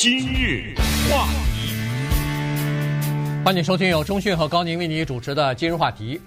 今日话题，欢迎收听由中讯和高宁为你主持的今日话题。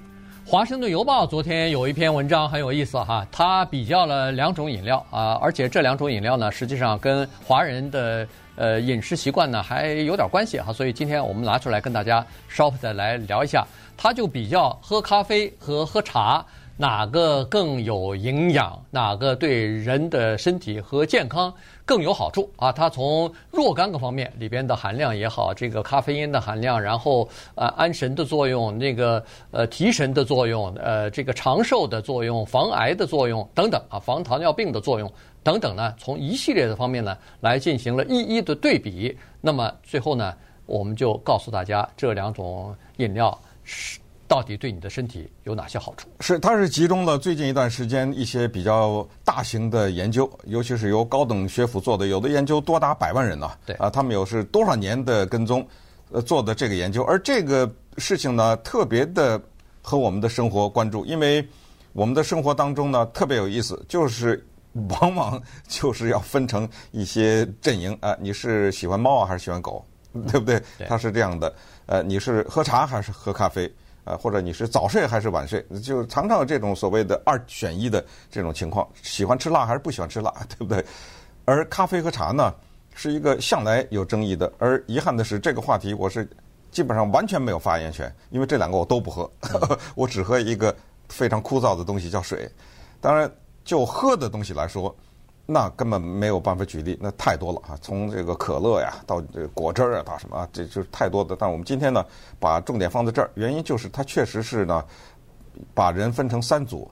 华盛顿邮报昨天有一篇文章很有意思哈，它比较了两种饮料啊，而且这两种饮料呢，实际上跟华人的呃饮食习惯呢还有点关系哈，所以今天我们拿出来跟大家稍微的来聊一下。它就比较喝咖啡和喝茶哪个更有营养，哪个对人的身体和健康更有好处啊？它从若干个方面里边的含量也好，这个咖啡因的含量，然后呃安神的作用，那个呃提神的作用，呃这个长寿的作用，防癌的作用等等啊，防糖尿病的作用等等呢，从一系列的方面呢来进行了一一的对比。那么最后呢，我们就告诉大家这两种饮料。是到底对你的身体有哪些好处？是，它是集中了最近一段时间一些比较大型的研究，尤其是由高等学府做的，有的研究多达百万人呢、啊。对啊，他们有是多少年的跟踪，呃做的这个研究，而这个事情呢，特别的和我们的生活关注，因为我们的生活当中呢，特别有意思，就是往往就是要分成一些阵营啊，你是喜欢猫啊，还是喜欢狗，对不对？对它是这样的。呃，你是喝茶还是喝咖啡？呃，或者你是早睡还是晚睡？就常常有这种所谓的二选一的这种情况，喜欢吃辣还是不喜欢吃辣，对不对？而咖啡和茶呢，是一个向来有争议的。而遗憾的是，这个话题我是基本上完全没有发言权，因为这两个我都不喝，呵呵，我只喝一个非常枯燥的东西叫水。当然，就喝的东西来说。那根本没有办法举例，那太多了啊！从这个可乐呀，到这个果汁儿啊，到什么啊，这就是太多的。但我们今天呢，把重点放在这儿，原因就是它确实是呢，把人分成三组：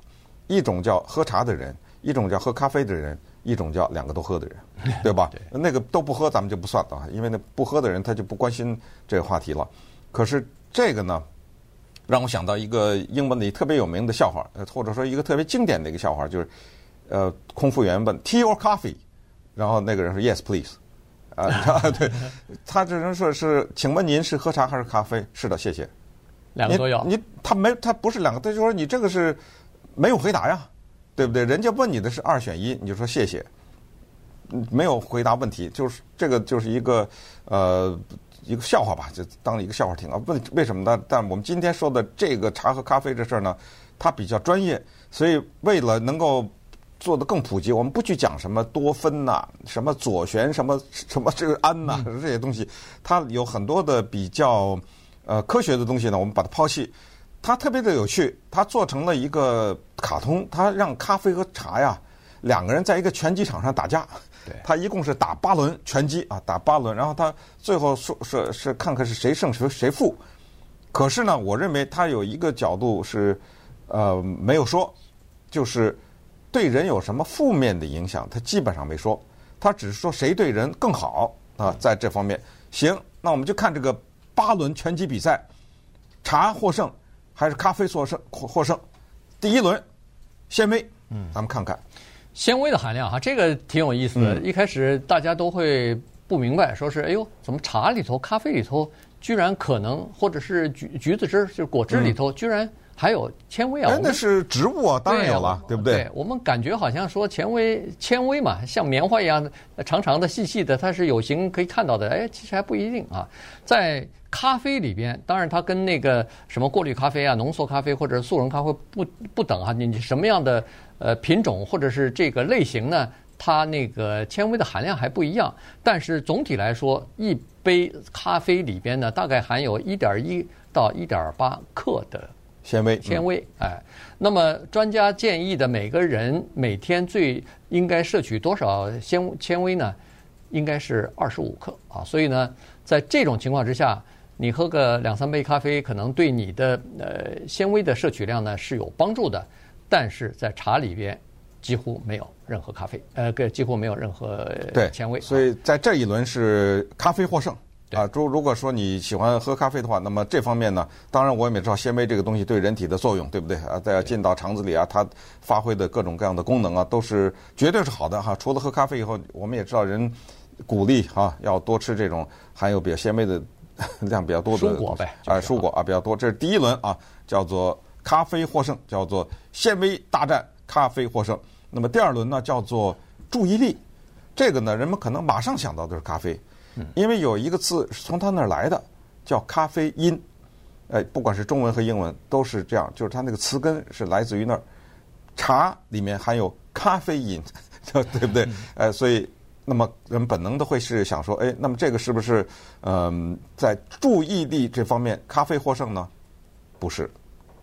一种叫喝茶的人，一种叫喝咖啡的人，一种叫两个都喝的人，对吧？对那个都不喝，咱们就不算了，因为那不喝的人他就不关心这个话题了。可是这个呢，让我想到一个英文里特别有名的笑话，或者说一个特别经典的一个笑话，就是。呃，空服员问 Tea or coffee，然后那个人说 Yes please，啊，对，他只能说是，请问您是喝茶还是咖啡？是的，谢谢。两个都要。你，你他没他不是两个，他就说你这个是没有回答呀，对不对？人家问你的是二选一，你就说谢谢，没有回答问题，就是这个就是一个呃一个笑话吧，就当一个笑话听啊。问为什么呢？但我们今天说的这个茶和咖啡这事儿呢，它比较专业，所以为了能够。做得更普及，我们不去讲什么多酚呐、啊，什么左旋，什么什么这个胺呐、啊，这些东西，它有很多的比较呃科学的东西呢，我们把它抛弃。它特别的有趣，它做成了一个卡通，它让咖啡和茶呀两个人在一个拳击场上打架。对，它一共是打八轮拳击啊，打八轮，然后它最后说是是看看是谁胜谁谁负。可是呢，我认为它有一个角度是呃没有说，就是。对人有什么负面的影响？他基本上没说，他只是说谁对人更好啊，在这方面。行，那我们就看这个八轮拳击比赛，茶获胜还是咖啡获胜？获胜。第一轮，纤维，嗯，咱们看看纤维的含量哈，这个挺有意思的。一开始大家都会不明白，说是哎呦，怎么茶里头、咖啡里头居然可能，或者是橘橘子汁，就是果汁里头居然。还有纤维啊，那是植物啊，当然有了，对，对不对？对，我们感觉好像说纤维，纤维嘛，像棉花一样的长长的、细细的，它是有形可以看到的。哎，其实还不一定啊。在咖啡里边，当然它跟那个什么过滤咖啡啊、浓缩咖啡或者速溶咖啡不不等啊。你什么样的呃品种或者是这个类型呢？它那个纤维的含量还不一样。但是总体来说，一杯咖啡里边呢，大概含有一点一到一点八克的。纤维，纤维，哎，那么专家建议的每个人每天最应该摄取多少纤纤维呢？应该是二十五克啊。所以呢，在这种情况之下，你喝个两三杯咖啡，可能对你的呃纤维的摄取量呢是有帮助的。但是在茶里边几乎没有任何咖啡，呃，个几乎没有任何纤维。所以在这一轮是咖啡获胜。啊，如如果说你喜欢喝咖啡的话，那么这方面呢，当然我们也知道纤维这个东西对人体的作用，对不对啊？在进到肠子里啊，它发挥的各种各样的功能啊，都是绝对是好的哈。除了喝咖啡以后，我们也知道人鼓励哈要多吃这种含有比较纤维的量比较多的蔬果呗啊，蔬果啊比较多。这是第一轮啊，叫做咖啡获胜，叫做纤维大战，咖啡获胜。那么第二轮呢，叫做注意力，这个呢，人们可能马上想到的是咖啡。因为有一个字是从他那儿来的，叫咖啡因。哎，不管是中文和英文都是这样，就是它那个词根是来自于那儿。茶里面含有咖啡因，对不对？哎，所以那么人本能的会是想说，哎，那么这个是不是嗯、呃，在注意力这方面咖啡获胜呢？不是，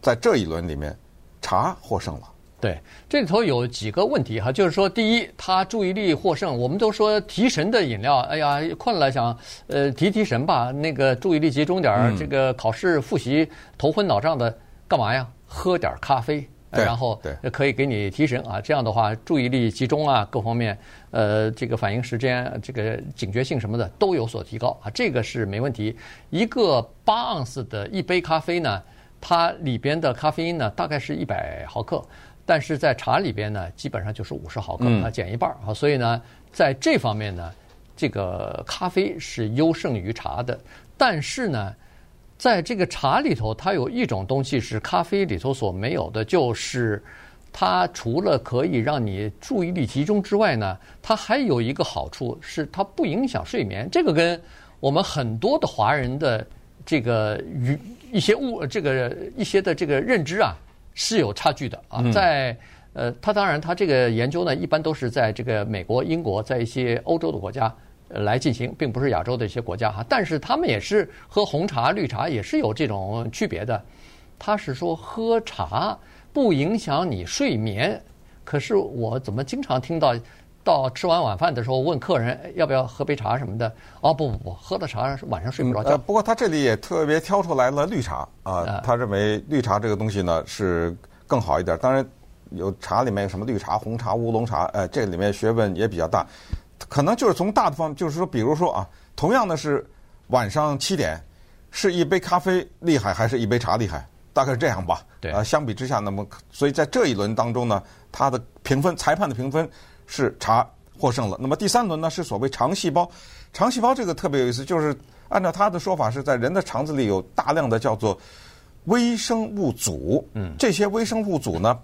在这一轮里面，茶获胜了。对，这里头有几个问题哈，就是说，第一，他注意力获胜。我们都说提神的饮料，哎呀，困了想呃提提神吧，那个注意力集中点儿，嗯、这个考试复习头昏脑胀的，干嘛呀？喝点咖啡，然后可以给你提神啊。这样的话，注意力集中啊，各方面呃这个反应时间、这个警觉性什么的都有所提高啊，这个是没问题。一个八盎司的一杯咖啡呢，它里边的咖啡因呢，大概是一百毫克。但是在茶里边呢，基本上就是五十毫克啊，减一半啊，所以呢，在这方面呢，这个咖啡是优胜于茶的。但是呢，在这个茶里头，它有一种东西是咖啡里头所没有的，就是它除了可以让你注意力集中之外呢，它还有一个好处是它不影响睡眠。这个跟我们很多的华人的这个与一些物这个一些的这个认知啊。是有差距的啊，在呃，他当然他这个研究呢，一般都是在这个美国、英国，在一些欧洲的国家来进行，并不是亚洲的一些国家哈。但是他们也是喝红茶、绿茶，也是有这种区别的。他是说喝茶不影响你睡眠，可是我怎么经常听到到吃完晚饭的时候问客人要不要喝杯茶什么的？哦，不不不，喝的茶晚上睡不着觉。呃，不过他这里也特别挑出来了绿茶。啊，他认为绿茶这个东西呢是更好一点。当然，有茶里面有什么绿茶、红茶、乌龙茶，呃，这里面学问也比较大。可能就是从大的方面，就是说，比如说啊，同样的是晚上七点，是一杯咖啡厉害，还是一杯茶厉害？大概是这样吧。对。啊，相比之下，那么所以在这一轮当中呢，他的评分，裁判的评分是茶获胜了。那么第三轮呢，是所谓肠细胞。肠细胞这个特别有意思，就是。按照他的说法，是在人的肠子里有大量的叫做微生物组。嗯，这些微生物组呢，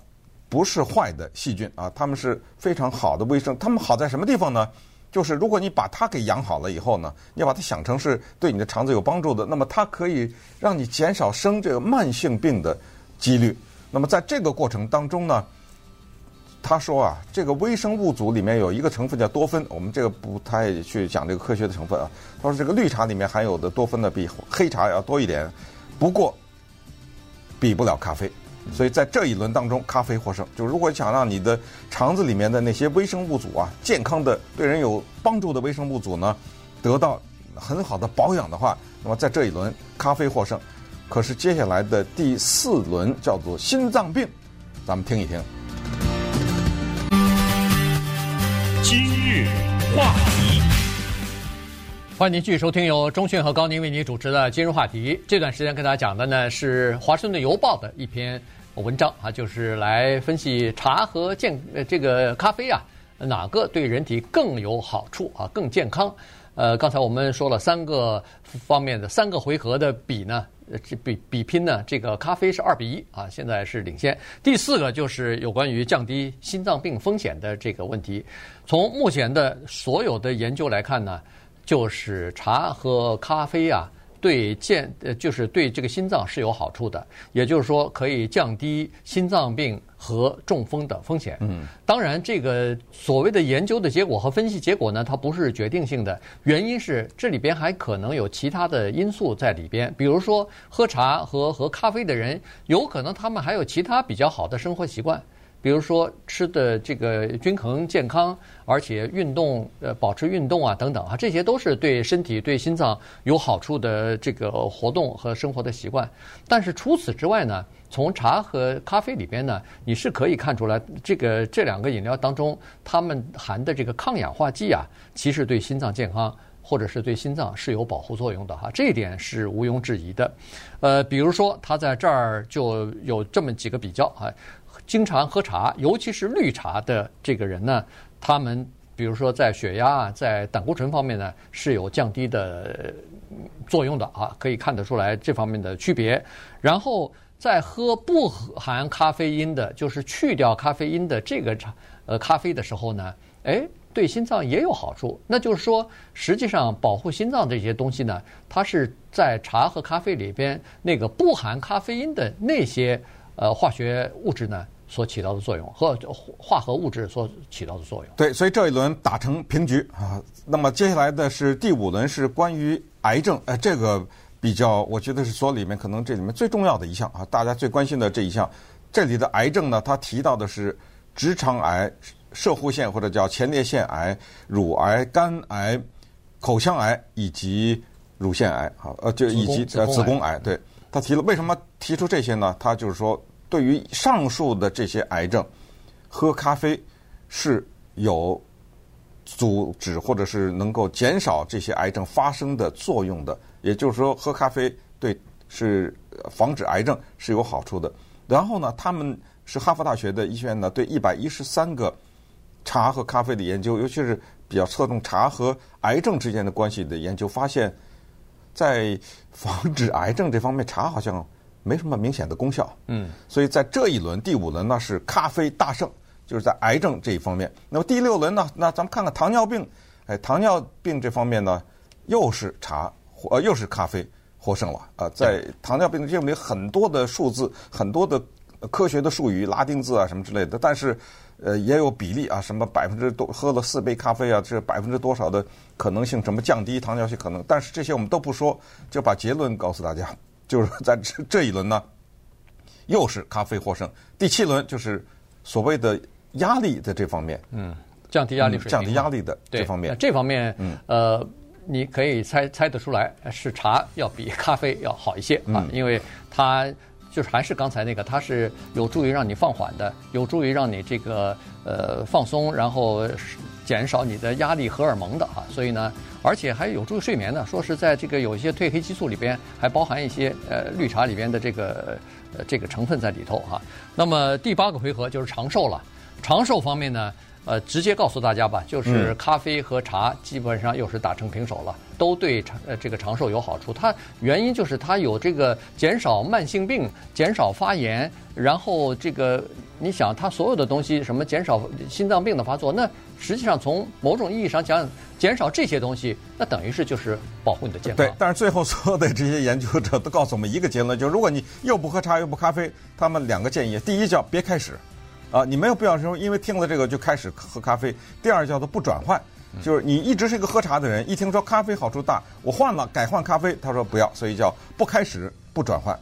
不是坏的细菌啊，它们是非常好的微生。它们好在什么地方呢？就是如果你把它给养好了以后呢，你要把它想成是对你的肠子有帮助的，那么它可以让你减少生这个慢性病的几率。那么在这个过程当中呢，他说啊，这个微生物组里面有一个成分叫多酚，我们这个不太去讲这个科学的成分啊。他说这个绿茶里面含有的多酚呢，比黑茶要多一点，不过比不了咖啡。所以在这一轮当中，咖啡获胜。就如果想让你的肠子里面的那些微生物组啊，健康的、对人有帮助的微生物组呢，得到很好的保养的话，那么在这一轮咖啡获胜。可是接下来的第四轮叫做心脏病，咱们听一听。今日话题，欢迎您继续收听由中讯和高宁为您主持的《今日话题》。这段时间跟大家讲的呢是《华盛顿邮报》的一篇文章啊，就是来分析茶和健呃这个咖啡啊，哪个对人体更有好处啊，更健康。呃，刚才我们说了三个方面的三个回合的比呢。这比比拼呢，这个咖啡是二比一啊，现在是领先。第四个就是有关于降低心脏病风险的这个问题。从目前的所有的研究来看呢，就是茶和咖啡啊。对健呃，就是对这个心脏是有好处的，也就是说可以降低心脏病和中风的风险。嗯，当然，这个所谓的研究的结果和分析结果呢，它不是决定性的，原因是这里边还可能有其他的因素在里边，比如说喝茶和喝咖啡的人，有可能他们还有其他比较好的生活习惯。比如说吃的这个均衡健康，而且运动呃保持运动啊等等啊，这些都是对身体对心脏有好处的这个活动和生活的习惯。但是除此之外呢，从茶和咖啡里边呢，你是可以看出来，这个这两个饮料当中，它们含的这个抗氧化剂啊，其实对心脏健康或者是对心脏是有保护作用的哈，这一点是毋庸置疑的。呃，比如说他在这儿就有这么几个比较啊。经常喝茶，尤其是绿茶的这个人呢，他们比如说在血压、在胆固醇方面呢，是有降低的作用的啊，可以看得出来这方面的区别。然后在喝不含咖啡因的，就是去掉咖啡因的这个茶呃咖啡的时候呢，哎，对心脏也有好处。那就是说，实际上保护心脏这些东西呢，它是在茶和咖啡里边那个不含咖啡因的那些呃化学物质呢所起到的作用，和化合物质所起到的作用。对，所以这一轮打成平局啊。那么接下来的是第五轮，是关于癌症。呃，这个比较，我觉得是所里面可能这里面最重要的一项啊，大家最关心的这一项。这里的癌症呢，它提到的是直肠癌、摄护腺或者叫前列腺癌、乳癌、肝癌、口腔癌以及乳腺癌啊，呃，就以及呃子宫癌。对，他提了，为什么提出这些呢？他就是说，对于上述的这些癌症，喝咖啡是有阻止或者是能够减少这些癌症发生的作用的。也就是说，喝咖啡对是防止癌症是有好处的。然后呢，他们是哈佛大学的医学院呢，对一百一十三个茶和咖啡的研究，尤其是比较侧重茶和癌症之间的关系的研究，发现，在防止癌症这方面，茶好像没什么明显的功效。嗯，所以在这一轮第五轮呢，是咖啡大胜，就是在癌症这一方面。那么第六轮呢，那咱们看看糖尿病，哎，糖尿病这方面呢，又是茶，呃，又是咖啡。获胜了啊！在糖尿病的这里很多的数字，很多的科学的术语、拉丁字啊什么之类的，但是呃也有比例啊，什么百分之多喝了四杯咖啡啊，这百分之多少的可能性，什么降低糖尿病可能，但是这些我们都不说，就把结论告诉大家，就是在这这一轮呢，又是咖啡获胜。第七轮就是所谓的压力的这方面，嗯，降低压力、嗯，降低压力的这方面，这方面，嗯，呃。你可以猜猜得出来，是茶要比咖啡要好一些啊，因为它就是还是刚才那个，它是有助于让你放缓的，有助于让你这个呃放松，然后减少你的压力荷尔蒙的啊，所以呢，而且还有助于睡眠的。说是在这个有一些褪黑激素里边，还包含一些呃绿茶里边的这个呃这个成分在里头哈。那么第八个回合就是长寿了，长寿方面呢。呃，直接告诉大家吧，就是咖啡和茶基本上又是打成平手了，嗯、都对长呃这个长寿有好处。它原因就是它有这个减少慢性病、减少发炎，然后这个你想它所有的东西，什么减少心脏病的发作，那实际上从某种意义上讲，减少这些东西，那等于是就是保护你的健康。对，但是最后所有的这些研究者都告诉我们一个结论，就是如果你又不喝茶又不咖啡，他们两个建议：第一叫别开始。啊，你没有必要说，因为听了这个就开始喝咖啡。第二叫做不转换，就是你一直是一个喝茶的人，一听说咖啡好处大，我换了改换咖啡，他说不要，所以叫不开始不转换。